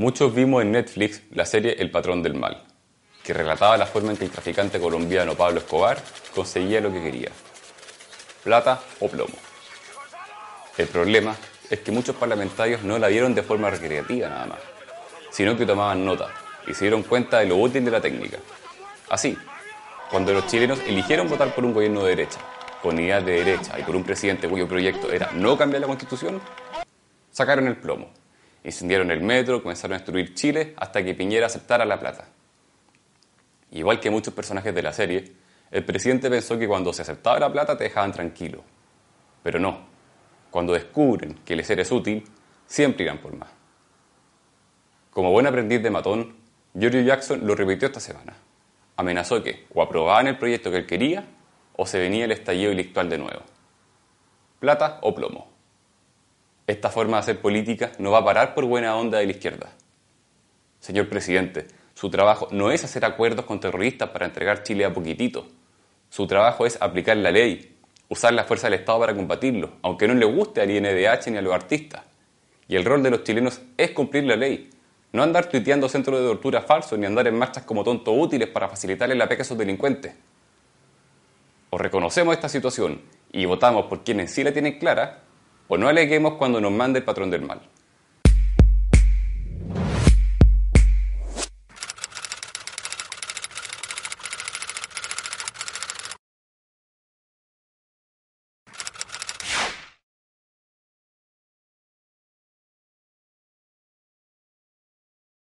Muchos vimos en Netflix la serie El patrón del mal, que relataba la forma en que el traficante colombiano Pablo Escobar conseguía lo que quería. Plata o plomo. El problema es que muchos parlamentarios no la vieron de forma recreativa nada más, sino que tomaban nota y se dieron cuenta de lo útil de la técnica. Así, cuando los chilenos eligieron votar por un gobierno de derecha, con ideas de derecha y por un presidente cuyo proyecto era no cambiar la constitución, sacaron el plomo Incendiaron el metro, comenzaron a destruir Chile hasta que Piñera aceptara la plata. Igual que muchos personajes de la serie, el presidente pensó que cuando se aceptaba la plata te dejaban tranquilo. Pero no. Cuando descubren que el ser es útil, siempre irán por más. Como buen aprendiz de matón, George Jackson lo repitió esta semana. Amenazó que o aprobaban el proyecto que él quería o se venía el estallido intelectual de nuevo. Plata o plomo esta forma de hacer política no va a parar por buena onda de la izquierda. Señor presidente, su trabajo no es hacer acuerdos con terroristas para entregar Chile a poquitito. Su trabajo es aplicar la ley, usar la fuerza del Estado para combatirlo, aunque no le guste al INDH ni a los artistas. Y el rol de los chilenos es cumplir la ley, no andar tuiteando centros de tortura falsos ni andar en marchas como tontos útiles para facilitarle la peca a esos delincuentes. O reconocemos esta situación y votamos por quienes sí la tienen clara, o no aleguemos cuando nos mande el patrón del mal.